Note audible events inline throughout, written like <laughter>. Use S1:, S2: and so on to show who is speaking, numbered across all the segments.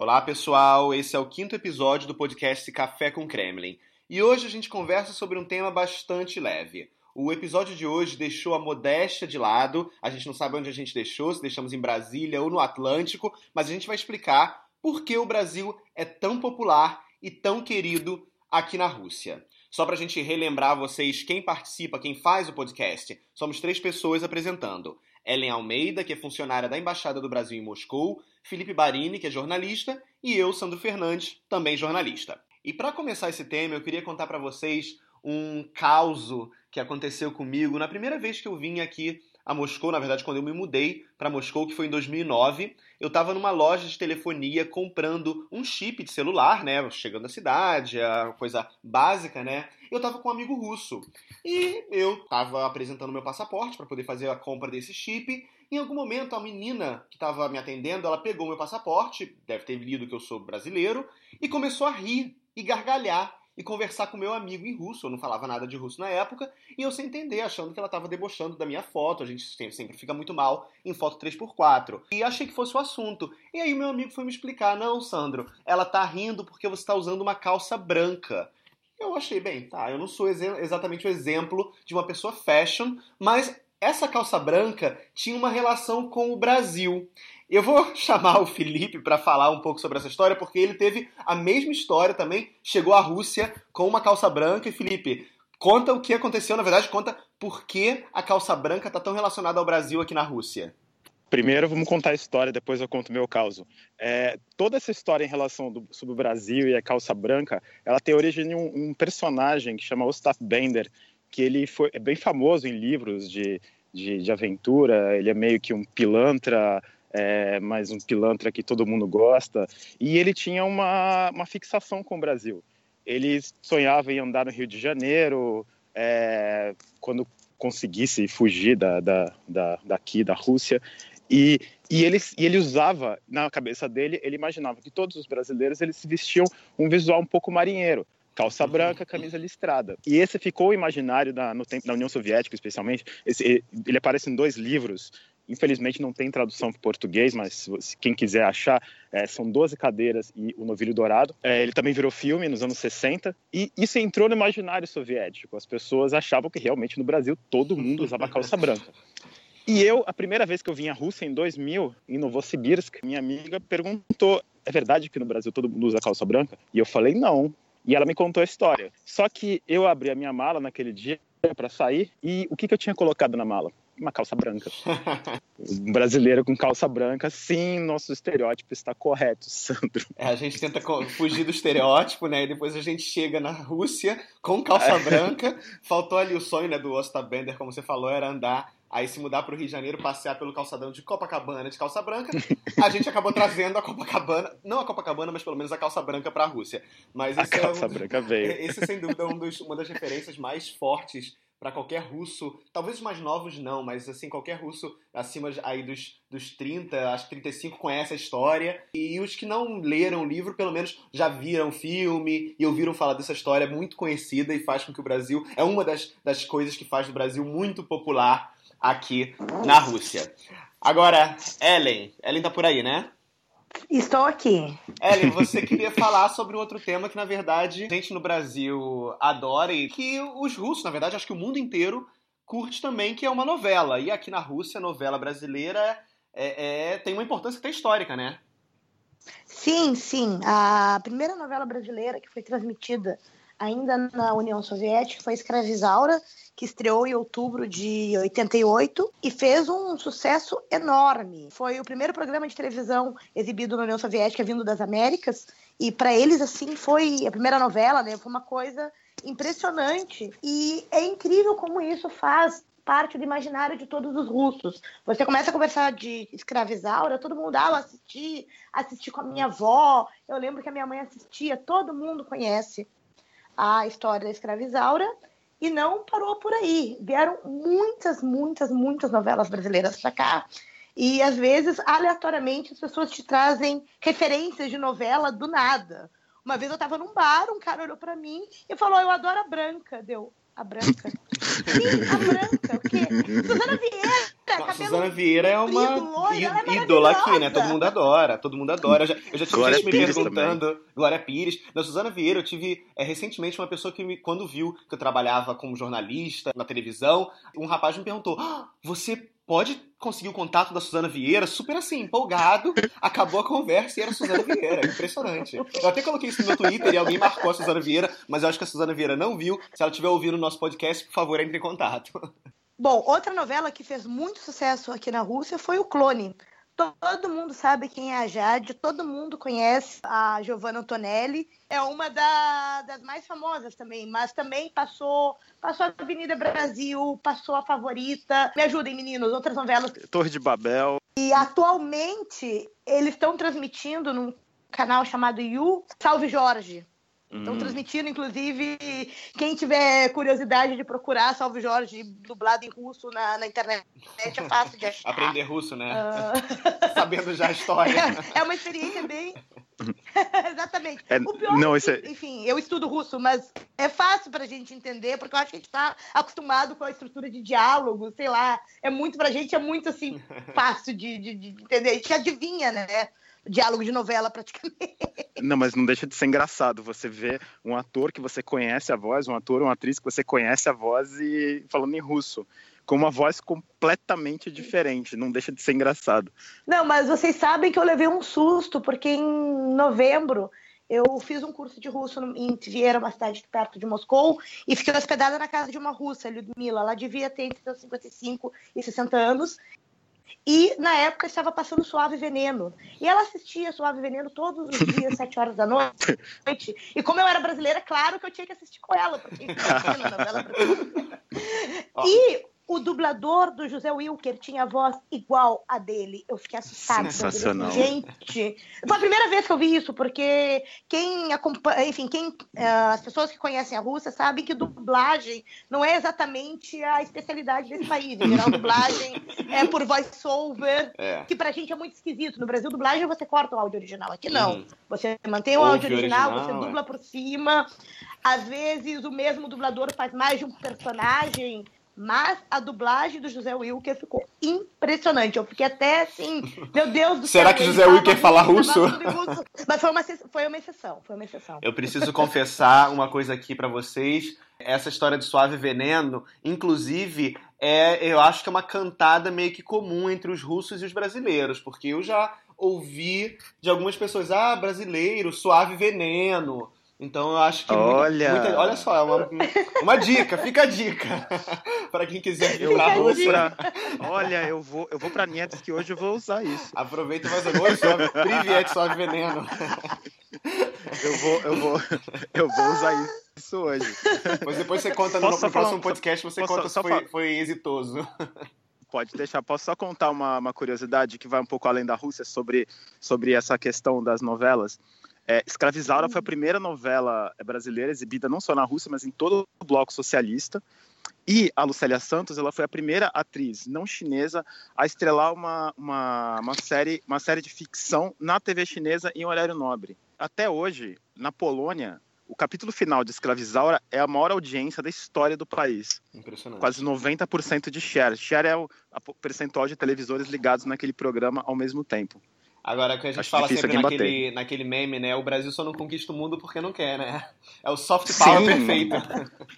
S1: Olá, pessoal. Esse é o quinto episódio do podcast Café com Kremlin. E hoje a gente conversa sobre um tema bastante leve. O episódio de hoje deixou a modéstia de lado. A gente não sabe onde a gente deixou, se deixamos em Brasília ou no Atlântico, mas a gente vai explicar por que o Brasil é tão popular e tão querido aqui na Rússia. Só para a gente relembrar vocês quem participa, quem faz o podcast, somos três pessoas apresentando. Ellen Almeida, que é funcionária da Embaixada do Brasil em Moscou, Felipe Barini, que é jornalista, e eu, Sandro Fernandes, também jornalista. E para começar esse tema, eu queria contar para vocês um caos que aconteceu comigo na primeira vez que eu vim aqui a Moscou, na verdade, quando eu me mudei para Moscou, que foi em 2009, eu estava numa loja de telefonia comprando um chip de celular, né? Chegando à cidade, a coisa básica, né? Eu estava com um amigo russo. E eu estava apresentando meu passaporte para poder fazer a compra desse chip. Em algum momento, a menina que estava me atendendo, ela pegou meu passaporte, deve ter lido que eu sou brasileiro, e começou a rir e gargalhar e conversar com meu amigo em russo. Eu não falava nada de russo na época, e eu sem entender, achando que ela estava debochando da minha foto. A gente sempre fica muito mal em foto 3x4. E achei que fosse o assunto. E aí meu amigo foi me explicar: não, Sandro, ela tá rindo porque você está usando uma calça branca. Eu achei, bem, tá, eu não sou ex exatamente o exemplo de uma pessoa fashion, mas essa calça branca tinha uma relação com o Brasil. Eu vou <laughs> chamar o Felipe para falar um pouco sobre essa história, porque ele teve a mesma história também, chegou à Rússia com uma calça branca. E Felipe, conta o que aconteceu, na verdade, conta por que a calça branca está tão relacionada ao Brasil aqui na Rússia.
S2: Primeiro, vamos contar a história, depois eu conto o meu caso. É, toda essa história em relação do, sobre o Brasil e a calça branca, ela tem origem em um, um personagem que chama Ostap Bender, que ele foi é bem famoso em livros de, de, de aventura, ele é meio que um pilantra, é, mas um pilantra que todo mundo gosta, e ele tinha uma, uma fixação com o Brasil. Ele sonhava em andar no Rio de Janeiro, é, quando conseguisse fugir da, da, da, daqui, da Rússia, e, e, ele, e ele usava, na cabeça dele, ele imaginava que todos os brasileiros eles se vestiam um visual um pouco marinheiro, calça uhum. branca, camisa listrada. E esse ficou imaginário da, no tempo da União Soviética, especialmente. Esse, ele aparece em dois livros. Infelizmente não tem tradução para português, mas quem quiser achar, é, são 12 cadeiras e o Novilho Dourado. É, ele também virou filme nos anos 60 e isso entrou no imaginário soviético. As pessoas achavam que realmente no Brasil todo mundo usava calça branca. E eu, a primeira vez que eu vim à Rússia, em 2000, em Novosibirsk, minha amiga perguntou: é verdade que no Brasil todo mundo usa calça branca? E eu falei: não. E ela me contou a história. Só que eu abri a minha mala naquele dia para sair e o que, que eu tinha colocado na mala? Uma calça branca. um brasileiro com calça branca, sim, nosso estereótipo está correto, Sandro.
S1: É, a gente tenta fugir do estereótipo, né? E depois a gente chega na Rússia com calça é. <laughs> branca. Faltou ali o sonho né, do Ostap Bender, como você falou, era andar Aí se mudar para o Rio de Janeiro, passear pelo calçadão de Copacabana de calça branca, a gente acabou trazendo a Copacabana, não a Copacabana, mas pelo menos a calça branca para a Rússia. Mas
S2: a calça é um, branca veio. <laughs>
S1: Esse sem dúvida é um dos, uma das referências mais fortes para qualquer russo, talvez os mais novos não, mas assim, qualquer russo acima aí dos, dos 30, acho que 35 conhece a história. E os que não leram o livro, pelo menos já viram filme e ouviram falar dessa história muito conhecida e faz com que o Brasil é uma das, das coisas que faz do Brasil muito popular aqui na Rússia. Agora, Ellen, Ellen tá por aí, né?
S3: Estou aqui.
S1: Ellen, <laughs> você queria falar sobre outro tema que, na verdade, a gente no Brasil adora e que os russos, na verdade, acho que o mundo inteiro curte também, que é uma novela. E aqui na Rússia, a novela brasileira é, é, tem uma importância até histórica, né?
S3: Sim, sim. A primeira novela brasileira que foi transmitida ainda na União Soviética foi Escravizaura, que estreou em outubro de 88 e fez um sucesso enorme. Foi o primeiro programa de televisão exibido na União Soviética vindo das Américas e para eles assim foi a primeira novela, né? Foi uma coisa impressionante e é incrível como isso faz parte do imaginário de todos os russos. Você começa a conversar de escravizaura, todo mundo, ah, eu assisti, assisti com a minha avó, eu lembro que a minha mãe assistia, todo mundo conhece a história da escravizaura e não parou por aí. Vieram muitas, muitas, muitas novelas brasileiras para cá. E às vezes, aleatoriamente, as pessoas te trazem referências de novela do nada. Uma vez eu estava num bar, um cara olhou para mim e falou: Eu adoro a branca. Deu, a branca? <laughs> Sim, a branca. O quê? Suzana Vieira.
S1: Não, Suzana Vieira é uma é ídola aqui, né? Todo mundo adora, todo mundo adora. Eu já, eu já tive Glória gente me Pires perguntando. Também. Glória Pires. Na Suzana Vieira, eu tive é, recentemente uma pessoa que, me, quando viu que eu trabalhava como jornalista na televisão, um rapaz me perguntou: ah, Você pode conseguir o contato da Suzana Vieira, super assim, empolgado, acabou a conversa e era a Suzana Vieira, impressionante. Eu até coloquei isso no meu Twitter e alguém marcou a Suzana Vieira, mas eu acho que a Suzana Vieira não viu. Se ela estiver ouvindo o nosso podcast, por favor, entre em contato.
S3: Bom, outra novela que fez muito sucesso aqui na Rússia foi o Clone. Todo mundo sabe quem é a Jade, todo mundo conhece a Giovanna Antonelli. É uma da, das mais famosas também, mas também passou, passou a Avenida Brasil, passou a Favorita. Me ajudem, meninos, outras novelas.
S2: Torre de Babel.
S3: E atualmente eles estão transmitindo num canal chamado You Salve Jorge. Estão hum. transmitindo, inclusive, quem tiver curiosidade de procurar Salve Jorge dublado em russo na, na internet, é fácil de achar.
S1: Aprender russo, né? Uh... <laughs> Sabendo já a história.
S3: É, <laughs> é uma experiência bem. <laughs> Exatamente. É, o pior não, é que, é... enfim, eu estudo russo, mas é fácil para a gente entender, porque eu acho que a gente está acostumado com a estrutura de diálogo, sei lá. É muito para a gente, é muito assim, fácil de, de, de entender. A gente adivinha, né? Diálogo de novela praticamente.
S2: Não, mas não deixa de ser engraçado você ver um ator que você conhece a voz, um ator, uma atriz que você conhece a voz e falando em russo, com uma voz completamente diferente, não deixa de ser engraçado.
S3: Não, mas vocês sabem que eu levei um susto, porque em novembro eu fiz um curso de russo em Tviera, uma cidade perto de Moscou, e fiquei hospedada na casa de uma russa, Lyudmila. Ela devia ter entre 55 e 60 anos. E na época estava passando Suave Veneno. E ela assistia Suave Veneno todos os dias, sete horas da noite. E como eu era brasileira, claro que eu tinha que assistir com ela, porque novela brasileira. <laughs> E o dublador do José Wilker tinha a voz igual a dele. Eu fiquei assustada.
S2: Sensacional.
S3: Gente, foi a primeira vez que eu vi isso, porque quem acompanha, enfim, quem, uh, as pessoas que conhecem a Rússia sabem que dublagem não é exatamente a especialidade desse país. Em geral, dublagem é por voice-over, é. que pra gente é muito esquisito. No Brasil, dublagem você corta o áudio original. Aqui não. Hum. Você mantém o áudio original, original, você dubla é. por cima. Às vezes, o mesmo dublador faz mais de um personagem mas a dublagem do José Wilker ficou impressionante. Eu fiquei até assim, meu Deus do
S1: céu. Será que José Wilker fala russo?
S3: russo? Mas foi uma, foi uma exceção, foi uma exceção.
S1: Eu preciso confessar uma coisa aqui para vocês. Essa história de Suave Veneno, inclusive, é, eu acho que é uma cantada meio que comum entre os russos e os brasileiros, porque eu já ouvi de algumas pessoas, ah, brasileiro, Suave Veneno. Então eu acho que.
S2: Olha!
S1: Muita, muita, olha só, é uma, uma dica, fica a dica. <laughs> para quem quiser
S2: ir pra Rússia. Olha, eu vou, eu vou pra Nietzsche que hoje eu vou usar isso.
S1: Aproveita mais agora, sobe, Privet, sobe veneno.
S2: Eu vou, eu vou, eu vou usar isso hoje.
S1: Mas depois você conta no, no próximo podcast, você conta se foi, foi exitoso.
S2: Pode deixar. Posso só contar uma, uma curiosidade que vai um pouco além da Rússia sobre, sobre essa questão das novelas? É, Escravizaura foi a primeira novela brasileira exibida não só na Rússia, mas em todo o bloco socialista. E a Lucélia Santos, ela foi a primeira atriz não chinesa a estrelar uma, uma, uma, série, uma série de ficção na TV chinesa em horário nobre. Até hoje, na Polônia, o capítulo final de Escravizaura é a maior audiência da história do país.
S1: Impressionante.
S2: Quase 90% de share. Share é o percentual de televisores ligados naquele programa ao mesmo tempo.
S1: Agora, que a gente Acho fala sempre naquele, naquele meme, né? O Brasil só não conquista o mundo porque não quer, né? É o soft power Sim. perfeito.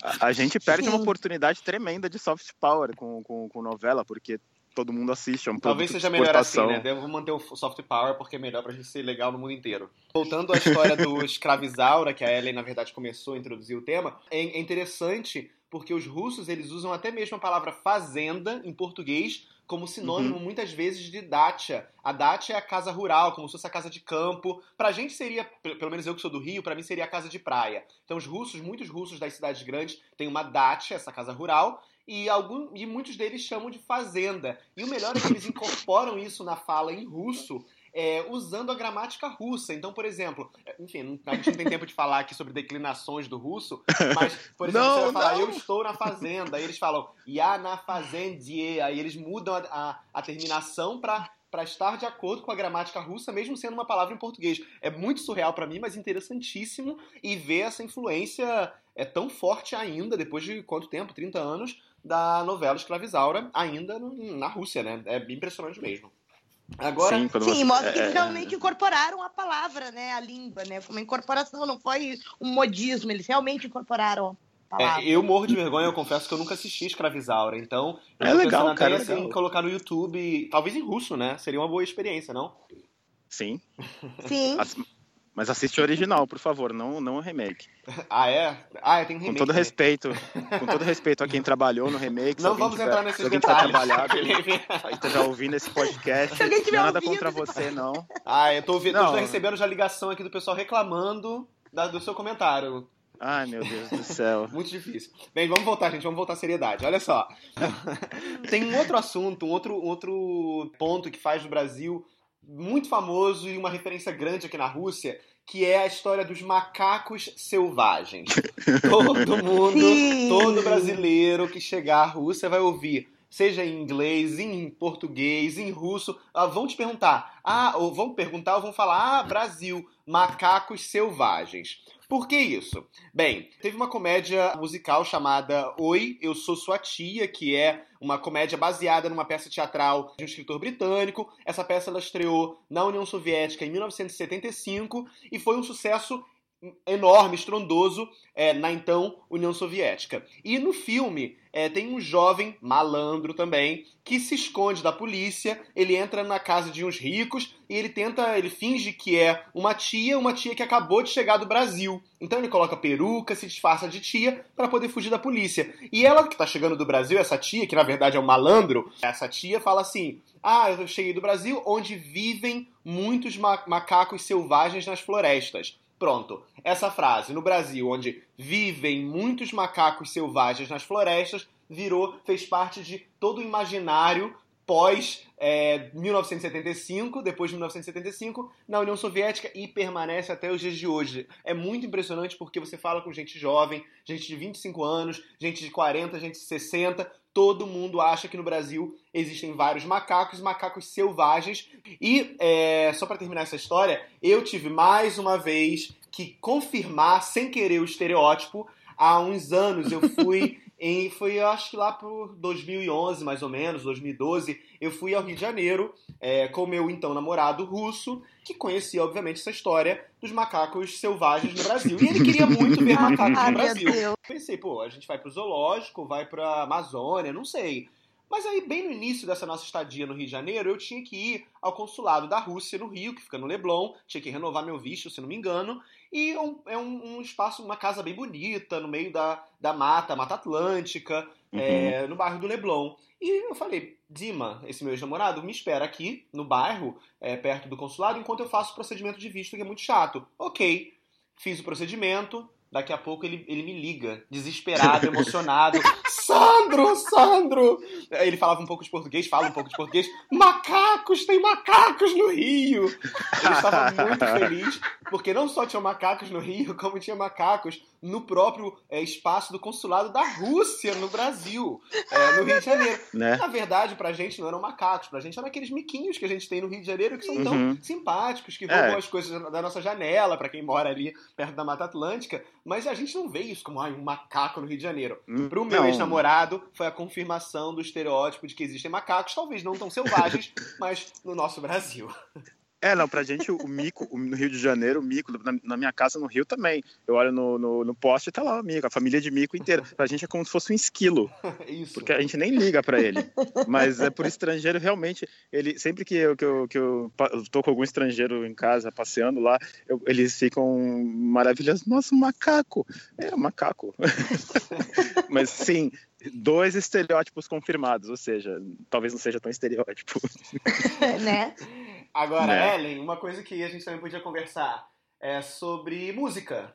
S2: A, a gente perde Sim. uma oportunidade tremenda de soft power com, com, com novela, porque todo mundo assiste, é um
S1: Talvez seja melhor assim, né? Devo manter o soft power porque é melhor pra gente ser legal no mundo inteiro. Voltando à história do <laughs> escravizaura, que a Ellen, na verdade, começou a introduzir o tema, é, é interessante porque os russos, eles usam até mesmo a palavra fazenda em português como sinônimo uhum. muitas vezes de dacha. A dacha é a casa rural, como se fosse a casa de campo. Pra gente seria, pelo menos eu que sou do Rio, para mim seria a casa de praia. Então os russos, muitos russos das cidades grandes têm uma dacha, essa casa rural, e, algum, e muitos deles chamam de fazenda. E o melhor é que eles incorporam isso na fala em russo é, usando a gramática russa. Então, por exemplo, é, enfim, a gente não tem tempo de falar aqui sobre declinações do russo, mas, por exemplo, não, você vai falar, não. eu estou na fazenda, aí eles falam, ya na fazendie, aí eles mudam a, a, a terminação para para estar de acordo com a gramática russa, mesmo sendo uma palavra em português. É muito surreal para mim, mas interessantíssimo e ver essa influência é tão forte ainda, depois de quanto tempo? 30 anos, da novela Escravizaura, ainda na Rússia, né? É impressionante mesmo. Agora,
S3: sim, sim mostra que eles é, é... realmente incorporaram a palavra, né, a língua, né? Foi uma incorporação, não foi um modismo, eles realmente incorporaram
S1: é, eu morro de vergonha, eu confesso que eu nunca assisti Escravizaura, então
S2: eu é legal, cara,
S1: assim, colocar no YouTube, talvez em russo, né? Seria uma boa experiência, não?
S2: Sim.
S3: Sim.
S2: Mas assiste o original, por favor, não, não o remake. <laughs>
S1: Ah, é? Ah, é, tem
S2: remake. Com todo respeito, <laughs> com todo respeito a quem trabalhou no remake.
S1: Não vamos tiver, entrar nesses se detalhes.
S2: Trabalhado, <laughs> esteja ouvindo esse podcast,
S3: se alguém tiver
S2: nada
S3: ouvido.
S2: contra você, não.
S1: Ah, eu tô, ouvindo, não. tô recebendo já ligação aqui do pessoal reclamando da, do seu comentário.
S2: Ai, meu Deus do céu.
S1: Muito difícil. Bem, vamos voltar, gente. Vamos voltar à seriedade. Olha só. Tem um outro assunto, um outro, um outro ponto que faz do Brasil muito famoso e uma referência grande aqui na Rússia, que é a história dos macacos selvagens. <laughs> Todo mundo, todo brasileiro que chegar à Rússia vai ouvir, seja em inglês, em português, em russo, ah, vão te perguntar, ah, ou vão perguntar ou vão falar, ah, Brasil, macacos selvagens. Por que isso? Bem, teve uma comédia musical chamada Oi, Eu Sou Sua Tia, que é uma comédia baseada numa peça teatral de um escritor britânico. Essa peça ela estreou na União Soviética em 1975 e foi um sucesso enorme, estrondoso é, na então União Soviética. E no filme é, tem um jovem malandro também que se esconde da polícia. Ele entra na casa de uns ricos e ele tenta, ele finge que é uma tia, uma tia que acabou de chegar do Brasil. Então ele coloca peruca, se disfarça de tia para poder fugir da polícia. E ela que está chegando do Brasil, essa tia que na verdade é um malandro, essa tia fala assim: "Ah, eu cheguei do Brasil, onde vivem muitos macacos selvagens nas florestas." Pronto. Essa frase, no Brasil, onde vivem muitos macacos selvagens nas florestas, virou, fez parte de todo o imaginário pós é, 1975, depois de 1975, na União Soviética e permanece até os dias de hoje. É muito impressionante porque você fala com gente jovem, gente de 25 anos, gente de 40, gente de 60, todo mundo acha que no Brasil existem vários macacos, macacos selvagens. E, é, só para terminar essa história, eu tive mais uma vez que confirmar, sem querer, o estereótipo. Há uns anos eu fui <laughs> em, foi acho que lá por 2011, mais ou menos, 2012, eu fui ao Rio de Janeiro é, com meu então namorado russo, que conhecia, obviamente, essa história dos macacos selvagens no Brasil. E ele queria muito ver <laughs> macacos no Brasil. Pensei, pô, a gente vai pro zoológico, vai pra Amazônia, não sei. Mas aí, bem no início dessa nossa estadia no Rio de Janeiro, eu tinha que ir ao consulado da Rússia no Rio, que fica no Leblon, tinha que renovar meu visto, se não me engano, e é um, é um, um espaço, uma casa bem bonita, no meio da, da mata, Mata Atlântica, uhum. é, no bairro do Leblon. E eu falei, Dima, esse meu ex-namorado, me espera aqui no bairro, é, perto do consulado, enquanto eu faço o procedimento de visto, que é muito chato. Ok, fiz o procedimento, Daqui a pouco ele, ele me liga, desesperado, <laughs> emocionado. Sandro, Sandro! Ele falava um pouco de português, fala um pouco de português. Macacos, tem macacos no Rio! Ele estava muito <laughs> feliz, porque não só tinha macacos no Rio, como tinha macacos no próprio é, espaço do consulado da Rússia no Brasil, é, no Rio de Janeiro. Né? Na verdade, pra gente não eram macacos, pra gente eram aqueles miquinhos que a gente tem no Rio de Janeiro que são uhum. tão simpáticos, que roubam é. as coisas da nossa janela, para quem mora ali perto da Mata Atlântica. Mas a gente não vê isso como ai, um macaco no Rio de Janeiro. Hum, Pro meu ex-namorado, foi a confirmação do estereótipo de que existem macacos, talvez não tão selvagens, <laughs> mas no nosso Brasil.
S2: É, não, pra gente o mico, no Rio de Janeiro, o mico, na, na minha casa no Rio também. Eu olho no, no, no poste e tá lá o mico, a família de mico inteira. Pra gente é como se fosse um esquilo. <laughs> Isso. Porque a gente nem liga pra ele. Mas é por estrangeiro, realmente, ele sempre que eu, que eu, que eu, eu tô com algum estrangeiro em casa, passeando lá, eu, eles ficam maravilhosos. Nossa, um macaco! É, um macaco. <laughs> Mas sim, dois estereótipos confirmados, ou seja, talvez não seja tão estereótipo. <laughs>
S3: né?
S1: Agora, né? Ellen, uma coisa que a gente também podia conversar é sobre música.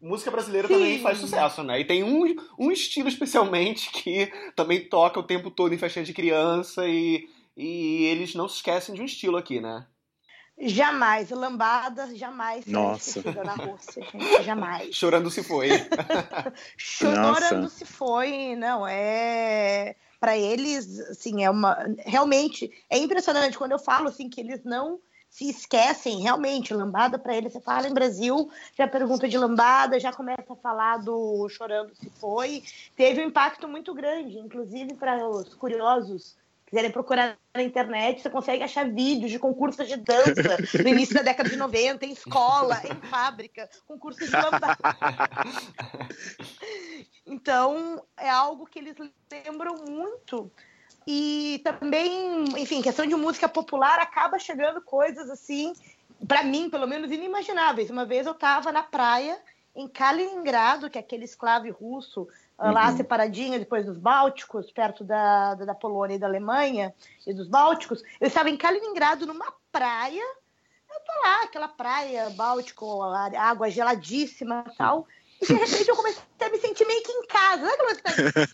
S1: Música brasileira Sim. também faz sucesso, né? E tem um, um estilo especialmente <laughs> que também toca o tempo todo em festinha de criança e, e eles não se esquecem de um estilo aqui, né?
S3: Jamais, lambada jamais
S2: Nossa.
S3: na Rússia, <laughs> gente, jamais.
S1: Chorando se foi. <laughs>
S3: Chorando Nossa. se foi, não, é para eles, assim, é uma realmente é impressionante quando eu falo assim que eles não se esquecem realmente. Lambada para eles, você fala em Brasil, já pergunta de lambada, já começa a falar do Chorando Se Foi. Teve um impacto muito grande, inclusive para os curiosos quiserem procurar na internet, você consegue achar vídeos de concursos de dança <laughs> no início da década de 90, em escola, em fábrica, concursos de lambada. <laughs> Então, é algo que eles lembram muito. E também, enfim, questão de música popular, acaba chegando coisas assim, para mim, pelo menos, inimagináveis. Uma vez eu estava na praia, em Kaliningrado, que é aquele esclave russo uhum. lá separadinho depois dos Bálticos, perto da, da, da, Polônia e da Alemanha e dos Bálticos. Eu estava em Kaliningrado, numa praia. Eu tô lá, aquela praia báltico, água geladíssima e tal. E de repente eu comecei a me sentir meio que em casa. Não é que tá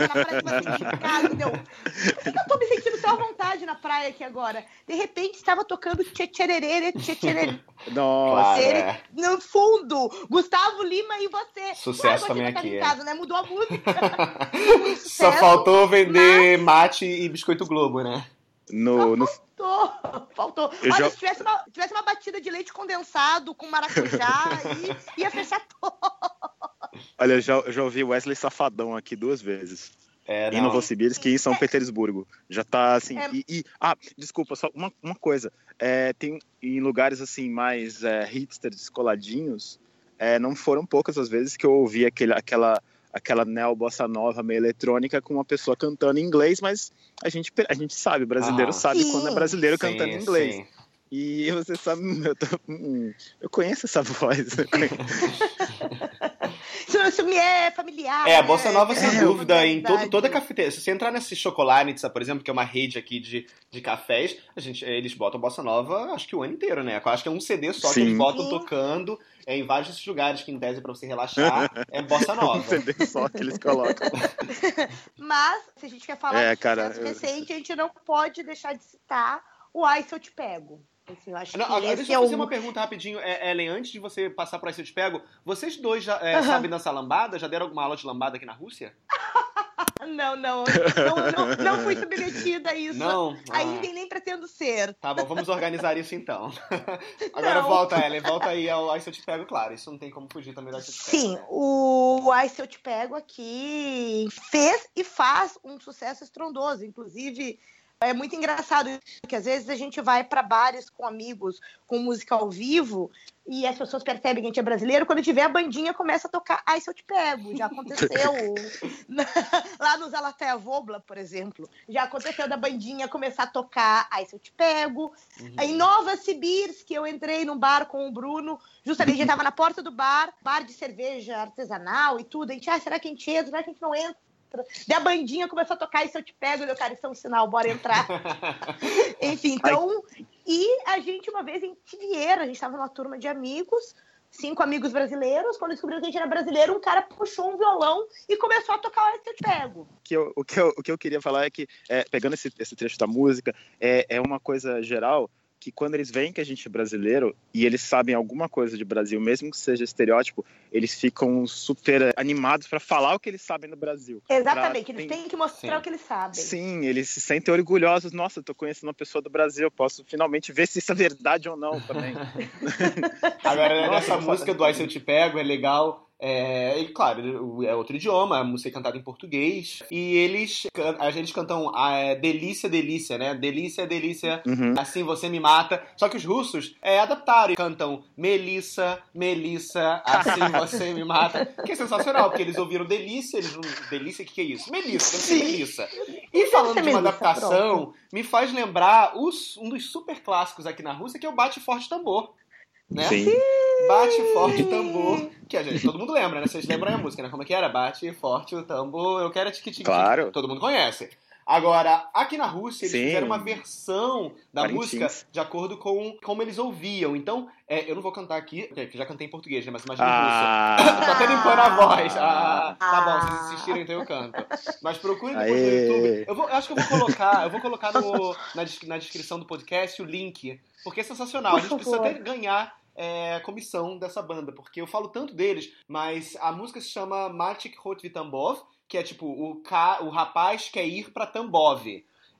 S3: na praia que vai sentir em casa, entendeu? Por que, eu tô me sentindo tão à vontade na praia aqui agora? De repente estava tocando tchetchererê, tchetchererê.
S2: Nossa.
S3: É. No fundo, Gustavo Lima e você.
S1: Sucesso também aqui.
S3: Em casa, né? Mudou a música. <laughs>
S1: Só faltou vender mas... mate e biscoito Globo, né?
S2: No, no,
S3: Faltou, faltou. Eu Olha, já... se tivesse uma, tivesse uma batida de leite condensado com maracujá, <laughs> aí ia fechar todo.
S2: Olha, eu já, eu já ouvi Wesley Safadão aqui duas vezes. É, em Novosibirsk e em São é. Petersburgo. Já tá assim. É. E, e, ah, desculpa, só uma, uma coisa. É, tem em lugares assim mais é, hipsters, descoladinhos, é, não foram poucas as vezes que eu ouvi aquele, aquela aquela neo bossa nova meio eletrônica com uma pessoa cantando em inglês, mas a gente, a gente sabe, o brasileiro ah, sabe sim. quando é brasileiro sim, cantando em inglês. Sim. E você sabe, <laughs> eu, tô, hum, eu conheço essa <laughs> voz. <laughs>
S3: isso me é familiar.
S1: É, a Bossa? Nova, sem é, dúvida, em todo, toda a cafeteria. Se você entrar nesse Chocolatitza, por exemplo, que é uma rede aqui de, de cafés, a gente, eles botam Bossa Nova acho que o ano inteiro, né? Acho que é um CD só Sim. que eles botam Sim. tocando é, em vários lugares que, em tese, pra você relaxar, é Bossa <laughs> Nova.
S2: um CD só que eles colocam. <laughs>
S3: Mas, se a gente quer falar é, de cara, eu... recente, a gente não pode deixar de citar o Ai Se Eu Te Pego. Assim, eu acho não,
S1: agora, deixa eu fazer é um... uma pergunta rapidinho, é, Ellen, antes de você passar para esse eu te pego, vocês dois já é, uhum. sabem dançar lambada? Já deram alguma aula de lambada aqui na Rússia? <laughs>
S3: não, não, não, não, não fui submetida a isso. Não? Ah. Ainda nem pretendo ser.
S1: Tá bom, vamos organizar isso então. <laughs> Agora não. volta, Ellen, volta aí ao Ai Se Eu Te Pego, claro, isso não tem como fugir também da Ai Se Eu Te
S3: Pego. Sim, o Ai Se Eu Te Pego aqui fez e faz um sucesso estrondoso, inclusive é muito engraçado que às vezes a gente vai para bares com amigos com música ao vivo e as pessoas percebem que a gente é brasileiro quando tiver a bandinha começa a tocar Ai Se Eu Te Pego. Já aconteceu <laughs> lá no Zalatea Vobla, por exemplo. Já aconteceu da bandinha começar a tocar Ai Se Eu Te Pego. Uhum. Em Nova Sibirsk, eu entrei num bar com o Bruno, justamente a gente estava na porta do bar, bar de cerveja artesanal e tudo. A gente, ah, será que a gente entra? Será que a gente não entra? Outra. Daí a bandinha começou a tocar e se eu te pego, meu cara, isso é um sinal, bora entrar. <laughs> Enfim, então. Ai. E a gente, uma vez em Tivieira, a gente estava numa turma de amigos, cinco amigos brasileiros. Quando descobriu que a gente era brasileiro, um cara puxou um violão e começou a tocar o Eu Te Pego.
S2: Que eu, o, que eu, o que eu queria falar é que, é, pegando esse, esse trecho da música, é, é uma coisa geral que quando eles veem que a gente é brasileiro e eles sabem alguma coisa de Brasil, mesmo que seja estereótipo, eles ficam super animados para falar o que eles sabem do Brasil.
S3: Exatamente, pra... eles têm que mostrar Sim. o que eles sabem.
S2: Sim, eles se sentem orgulhosos. Nossa, eu tô conhecendo uma pessoa do Brasil, eu posso finalmente ver se isso é verdade ou não também. <laughs>
S1: Agora, nessa música do Ai Se Eu Te Pego, é legal é, e claro, é outro idioma, a música é cantada em português. E eles, a gente cantam é, delícia, delícia, né? Delícia, delícia, uhum. assim você me mata. Só que os russos é, adaptaram e cantam Melissa, Melissa, assim <laughs> você me mata. Que é sensacional, porque eles ouviram delícia, eles não. Delícia, o que, que é isso? Melissa, ser Melissa. E falando de uma adaptação, me faz lembrar os, um dos super clássicos aqui na Rússia, que é o Bate Forte Tambor né? Sim. Bate forte o <laughs> tambor, que a gente, todo mundo lembra, né? Vocês lembram a música, né? Como é que era? Bate forte o tambor, eu quero tique.
S2: Claro.
S1: Todo mundo conhece. Agora, aqui na Rússia, eles Sim. fizeram uma versão da música de acordo com como eles ouviam. Então, é, eu não vou cantar aqui, porque já cantei em português, né? Mas imagina ah. em russo. Tô até limpando a voz. Ah, tá bom, vocês assistirem, então eu canto. Mas procure depois Aê. no YouTube. Eu, vou, eu acho que eu vou colocar, eu vou colocar no, na, na descrição do podcast o link, porque é sensacional. A gente precisa até ganhar é, comissão dessa banda, porque eu falo tanto deles, mas a música se chama Matic Hotvitambov, que é tipo o, ca... o rapaz quer ir pra Tambov.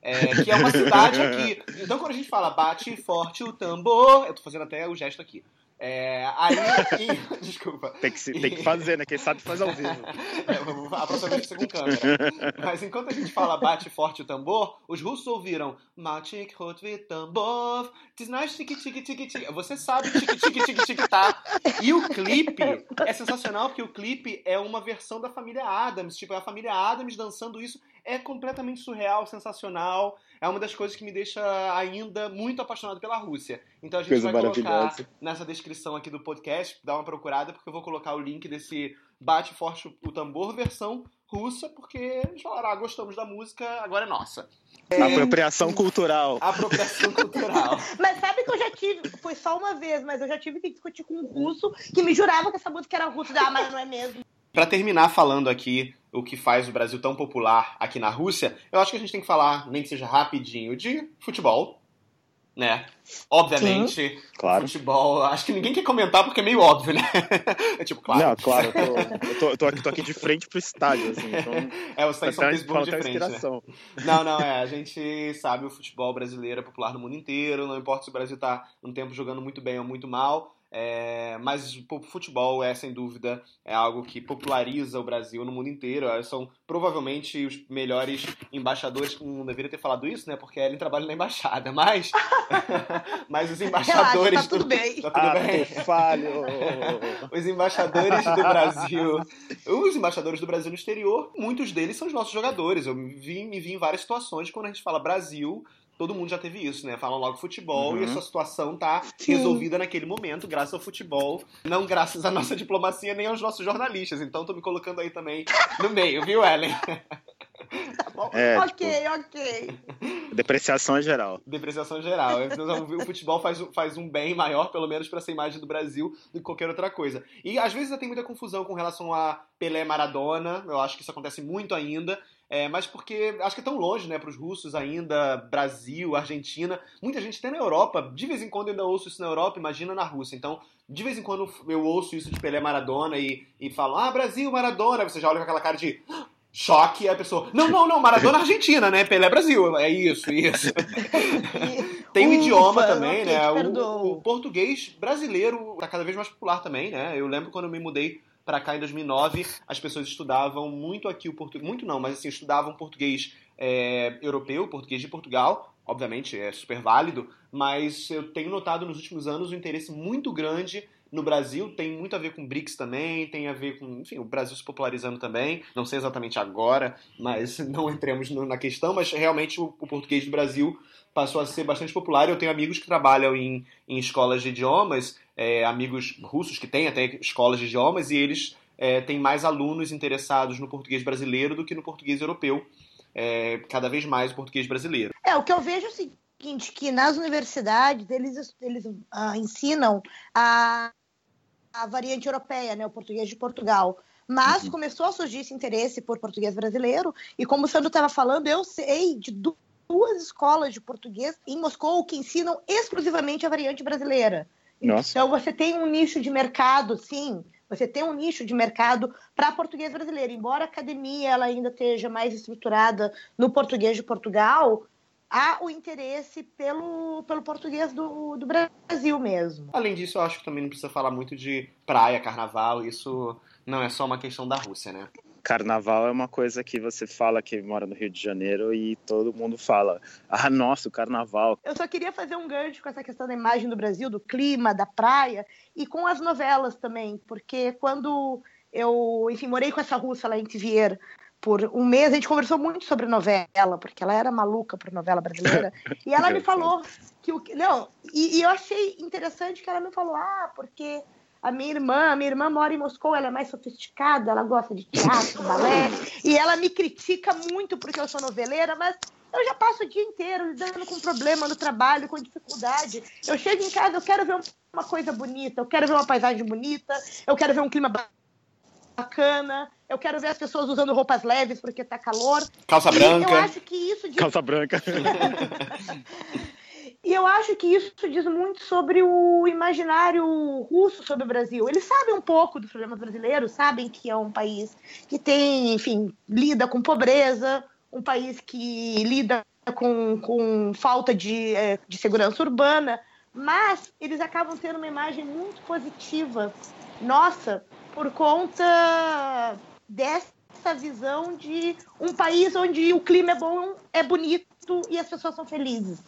S1: é, que é uma cidade aqui. <laughs> Então, quando a gente fala bate forte o tambor, eu tô fazendo até o gesto aqui. É, aí, e, <laughs> desculpa.
S2: Tem que, tem que fazer, né? Quem sabe faz ao vivo.
S1: É, a próxima vez com câmera. Mas enquanto a gente fala bate forte o tambor, os russos ouviram Matik hotvi tambor, tiki tiki tiki tiki. Você sabe tiki tiki tiki tiki tá. E o clipe é sensacional porque o clipe é uma versão da família Adams. Tipo, é a família Adams dançando isso. É completamente surreal, sensacional é uma das coisas que me deixa ainda muito apaixonado pela Rússia. Então a gente Coisa vai colocar nessa descrição aqui do podcast, dá uma procurada, porque eu vou colocar o link desse Bate Forte o Tambor versão russa, porque eles falaram, ah, gostamos da música, agora é nossa.
S2: É... Apropriação cultural.
S1: Apropriação <laughs> cultural.
S3: mas sabe que eu já tive, foi só uma vez, mas eu já tive que discutir com um russo que me jurava que essa música era russa. Ah, mas não é mesmo.
S1: Para terminar falando aqui o que faz o Brasil tão popular aqui na Rússia, eu acho que a gente tem que falar, nem que seja rapidinho, de futebol, né? Obviamente, Sim, claro. futebol, acho que ninguém quer comentar porque é meio óbvio, né? <laughs>
S2: É tipo, claro. Não, claro, eu tô, eu tô, aqui, tô aqui, de frente pro estádio, assim, então... <laughs>
S1: É, você tá em São Petersburgo de frente, né? Não, não, é, a gente sabe o futebol brasileiro é popular no mundo inteiro, não importa se o Brasil tá um tempo jogando muito bem ou muito mal, é, mas o futebol é, sem dúvida, é algo que populariza o Brasil no mundo inteiro. São provavelmente os melhores embaixadores. Não deveria ter falado isso, né? Porque Ellen trabalha na embaixada, mas. <laughs> mas os embaixadores.
S3: Relaxa, tá tudo bem.
S1: Tá tudo ah, bem.
S2: Falho. <laughs>
S1: os embaixadores do Brasil. Os embaixadores do Brasil no exterior, muitos deles são os nossos jogadores. Eu vi, me vi em várias situações quando a gente fala Brasil todo mundo já teve isso, né? Falam logo futebol uhum. e a sua situação tá Sim. resolvida naquele momento, graças ao futebol, não graças à nossa <laughs> diplomacia nem aos nossos jornalistas. Então tô me colocando aí também no meio, viu, Ellen? <laughs>
S3: Tá bom. É, ok, tipo, ok.
S2: Depreciação geral.
S1: Depreciação geral. Então, o futebol faz, faz um bem maior, pelo menos, para essa imagem do Brasil do que qualquer outra coisa. E às vezes tem muita confusão com relação a Pelé Maradona. Eu acho que isso acontece muito ainda. É, mas porque acho que é tão longe, né, para os russos ainda, Brasil, Argentina, muita gente até na Europa, de vez em quando eu ainda ouço isso na Europa, imagina na Rússia. Então, de vez em quando eu ouço isso de Pelé Maradona e, e falo, ah, Brasil, Maradona, você já olha com aquela cara de choque, a pessoa, não, não, não, Maradona Argentina, né, Pelé Brasil, é isso, isso. <laughs> Tem o idioma também, né, o, o português brasileiro tá cada vez mais popular também, né, eu lembro quando eu me mudei para cá em 2009, as pessoas estudavam muito aqui o português, muito não, mas assim, estudavam português é, europeu, português de Portugal, obviamente é super válido, mas eu tenho notado nos últimos anos um interesse muito grande no Brasil, tem muito a ver com BRICS também, tem a ver com, enfim, o Brasil se popularizando também, não sei exatamente agora, mas <laughs> não entremos na questão, mas realmente o, o português do Brasil passou a ser bastante popular. Eu tenho amigos que trabalham em, em escolas de idiomas é, amigos russos que têm até escolas de idiomas e eles é, têm mais alunos interessados no português brasileiro do que no português europeu. É, cada vez mais o português brasileiro.
S3: É, o que eu vejo é o seguinte, que nas universidades eles, eles uh, ensinam a, a variante europeia, né, o português de Portugal. Mas uhum. começou a surgir esse interesse por português brasileiro, e como o Sandro estava falando, eu sei de duas escolas de português em Moscou que ensinam exclusivamente a variante brasileira. Nossa. Então você tem um nicho de mercado, sim. Você tem um nicho de mercado para português brasileiro. Embora a academia ela ainda esteja mais estruturada no português de Portugal, há o interesse pelo, pelo português do, do Brasil mesmo.
S1: Além disso, eu acho que também não precisa falar muito de praia, carnaval. Isso não é só uma questão da Rússia, né?
S2: Carnaval é uma coisa que você fala que mora no Rio de Janeiro e todo mundo fala, ah, nossa, o carnaval.
S3: Eu só queria fazer um gancho com essa questão da imagem do Brasil, do clima, da praia e com as novelas também, porque quando eu, enfim, morei com essa russa lá em Tivier por um mês, a gente conversou muito sobre novela, porque ela era maluca por novela brasileira, <laughs> e ela me falou que o não, e, e eu achei interessante que ela me falou, ah, porque a minha irmã, a minha irmã mora em Moscou, ela é mais sofisticada, ela gosta de teatro, <laughs> balé, e ela me critica muito porque eu sou noveleira, mas eu já passo o dia inteiro lidando com problema no trabalho, com dificuldade. Eu chego em casa, eu quero ver uma coisa bonita, eu quero ver uma paisagem bonita, eu quero ver um clima bacana, eu quero ver as pessoas usando roupas leves porque tá calor.
S1: Calça e branca. Eu
S3: acho que isso de...
S2: Calça branca. <laughs> <laughs>
S3: E eu acho que isso diz muito sobre o imaginário russo sobre o Brasil. Eles sabem um pouco dos problemas brasileiros, sabem que é um país que tem, enfim, lida com pobreza, um país que lida com, com falta de, é, de segurança urbana, mas eles acabam tendo uma imagem muito positiva nossa por conta dessa visão de um país onde o clima é bom, é bonito e as pessoas são felizes.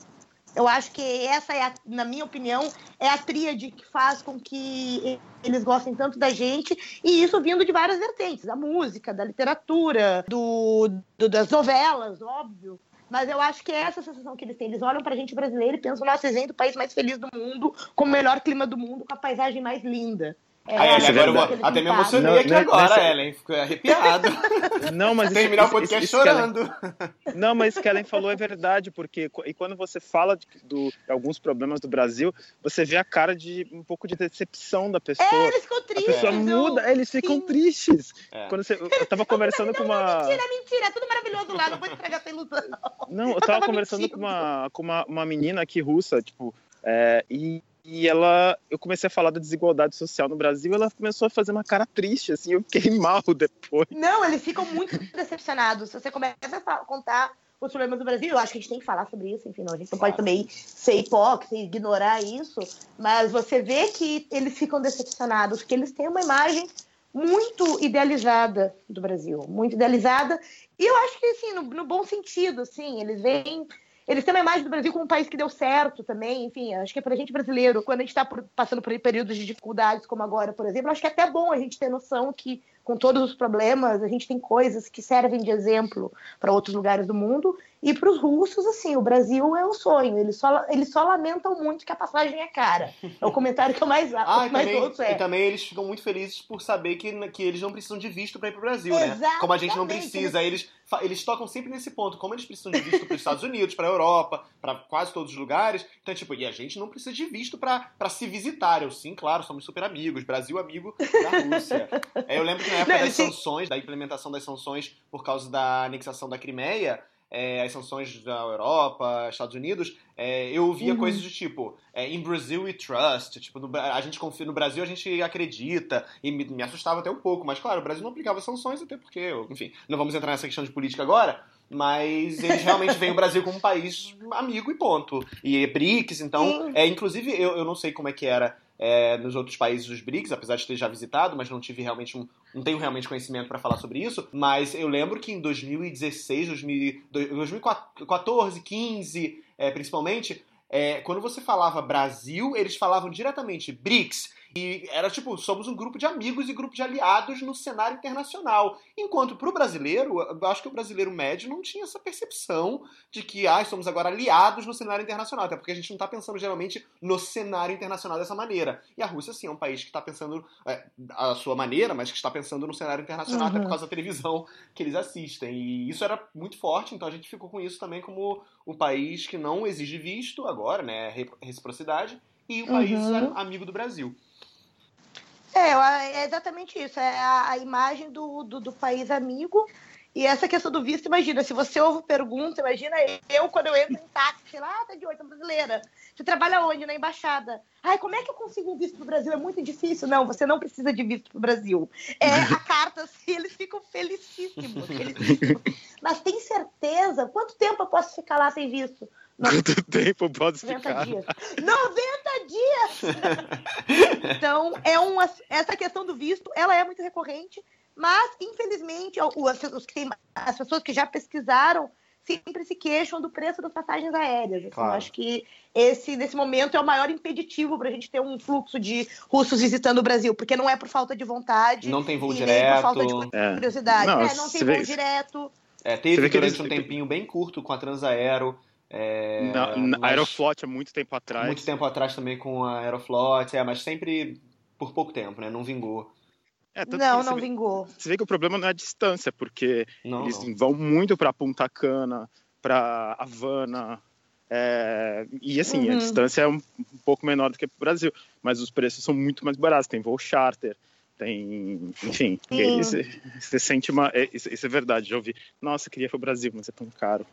S3: Eu acho que essa é, a, na minha opinião, é a tríade que faz com que eles gostem tanto da gente, e isso vindo de várias vertentes, da música, da literatura, do, do das novelas, óbvio. Mas eu acho que é essa sensação que eles têm. Eles olham pra gente brasileiro e pensam, nossa, gente, o país mais feliz do mundo, com o melhor clima do mundo, com a paisagem mais linda.
S1: É, Aí, Ellen, agora eu até me emocionei não, aqui não, agora, nessa... Ellen. Fiquei arrepiado. <laughs>
S2: Não, mas <laughs>
S1: Terminar isso, o podcast isso, chorando.
S2: Ellen... Não, mas isso que a Ellen falou é verdade, porque e quando você fala de, do, de alguns problemas do Brasil, você vê a cara de um pouco de decepção da pessoa.
S3: É, eles ficam tristes.
S2: A pessoa muda, eles ficam Sim. tristes. É. Quando você, eu tava conversando <laughs> com uma...
S3: Mentira, mentira, é tudo maravilhoso lá, não vou entregar essa ilusão.
S2: Não, eu tava, conversando com uma, com uma, uma menina aqui russa, tipo, é, e e ela, eu comecei a falar da desigualdade social no Brasil, ela começou a fazer uma cara triste, assim, eu fiquei <laughs> mal depois.
S3: Não, eles ficam muito decepcionados. Se você começa a contar os problemas do Brasil, eu acho que a gente tem que falar sobre isso, enfim, não, a gente não pode também ser hipócrita e ignorar isso, mas você vê que eles ficam decepcionados, que eles têm uma imagem muito idealizada do Brasil, muito idealizada, e eu acho que, assim, no, no bom sentido, assim, eles veem eles têm uma imagem do Brasil como um país que deu certo também, enfim, acho que é pra gente brasileiro, quando a gente está passando por períodos de dificuldades como agora, por exemplo, acho que é até bom a gente ter noção que com todos os problemas, a gente tem coisas que servem de exemplo para outros lugares do mundo. E para os russos, assim, o Brasil é um sonho. Eles só, eles só lamentam muito que a passagem é cara. É o comentário que eu mais, <laughs>
S1: ah,
S3: mais
S1: também,
S3: ouço. É.
S1: E também eles ficam muito felizes por saber que, que eles não precisam de visto para ir para o Brasil, Exatamente. né? Como a gente não precisa. Eles, eles tocam sempre nesse ponto. Como eles precisam de visto para os Estados Unidos, para a Europa, para quase todos os lugares. Então, tipo, e a gente não precisa de visto para se visitar. Eu, sim, claro, somos super amigos. Brasil amigo da Rússia. é, eu lembro que na época não, das sanções, da implementação das sanções por causa da anexação da Crimeia, é, as sanções da Europa, Estados Unidos, é, eu ouvia uhum. coisas do tipo, é, in Brazil we trust, tipo, no, a gente confia, no Brasil a gente acredita, e me, me, assustava até um pouco, mas claro, o Brasil não aplicava sanções, até porque, enfim, não vamos entrar nessa questão de política agora, mas eles realmente veem o Brasil como um país amigo e ponto. E é BRICS, então, é, inclusive, eu, eu não sei como é que era é, nos outros países dos BRICS, apesar de ter já visitado, mas não tive realmente um, não tenho realmente conhecimento para falar sobre isso. Mas eu lembro que em 2016, 2014, 15, é, principalmente, é, quando você falava Brasil, eles falavam diretamente BRICS. E era tipo, somos um grupo de amigos e grupo de aliados no cenário internacional. Enquanto para o brasileiro, eu acho que o brasileiro médio não tinha essa percepção de que ah, somos agora aliados no cenário internacional. Até porque a gente não está pensando geralmente no cenário internacional dessa maneira. E a Rússia, sim, é um país que está pensando é, a sua maneira, mas que está pensando no cenário internacional, uhum. até por causa da televisão que eles assistem. E isso era muito forte, então a gente ficou com isso também como o país que não exige visto agora, né? Reciprocidade, e o país uhum. amigo do Brasil.
S3: É, é exatamente isso. É a, a imagem do, do, do, país amigo. E essa questão do visto, imagina, se você ouve pergunta, imagina eu quando eu entro em táxi, lá, ah, tá de oito, brasileira. Você trabalha onde? Na embaixada. Ai, como é que eu consigo um visto pro Brasil? É muito difícil. Não, você não precisa de visto pro Brasil. É a carta, assim, <laughs> eles ficam felicíssimos, felicíssimos. Mas tem certeza? Quanto tempo eu posso ficar lá sem visto?
S2: Quanto tempo pode 90 ficar?
S3: Dias. 90 dias! <laughs> então, é uma, essa questão do visto, ela é muito recorrente, mas, infelizmente, os que as pessoas que já pesquisaram sempre se queixam do preço das passagens aéreas. Assim, claro. Eu acho que esse, nesse momento, é o maior impeditivo para a gente ter um fluxo de russos visitando o Brasil, porque não é por falta de vontade.
S1: Não tem voo direto. por falta de
S3: curiosidade. É. Não, é, não tem voo direto.
S1: É, teve durante um tempinho bem curto com a Transaero, é,
S2: na, na Aeroflot há muito tempo atrás.
S1: Muito tempo atrás também com a Aeroflot, é, mas sempre por pouco tempo, né? Não vingou.
S3: É, não, não vê, vingou.
S2: Você vê que o problema não é a distância, porque não, eles não. vão muito para Punta Cana, para Havana, é, e assim, uhum. a distância é um, um, pouco menor do que para o Brasil, mas os preços são muito mais baratos. Tem voo charter, tem. Enfim, você sente uma. É, isso, isso, é verdade, já ouvi. Nossa, queria ir para o Brasil, mas é tão caro.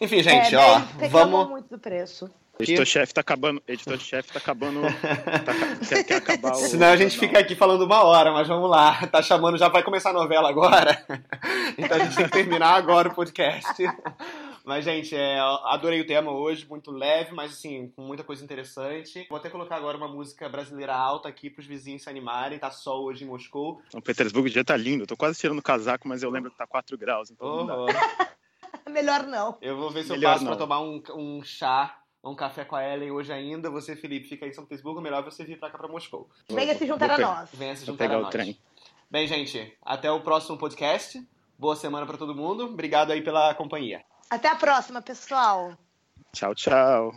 S1: Enfim, gente, é, ó, vamos.
S3: muito do preço.
S2: Editor-chefe tá acabando. Editor-chefe tá acabando. Tá, <laughs> quer, quer acabar o.
S1: Senão a gente fica aqui falando uma hora, mas vamos lá. Tá chamando, já vai começar a novela agora. <laughs> então a gente tem que terminar agora o podcast. Mas, gente, é, adorei o tema hoje, muito leve, mas assim, com muita coisa interessante. Vou até colocar agora uma música brasileira alta aqui pros vizinhos se animarem. Tá sol hoje em Moscou.
S2: São Petersburgo o dia tá lindo. tô quase tirando o casaco, mas eu lembro que tá 4 graus. Então
S1: oh, <laughs>
S3: Melhor não.
S1: Eu vou ver se Melhor eu passo não. pra tomar um, um chá um café com a Ellen hoje ainda. Você, Felipe, fica aí em São Petersburgo. Melhor você vir pra cá pra Moscou.
S3: Venha se juntar a nós.
S1: Venha se juntar a nós. O trem. Bem, gente, até o próximo podcast. Boa semana para todo mundo. Obrigado aí pela companhia.
S3: Até a próxima, pessoal.
S2: Tchau, tchau.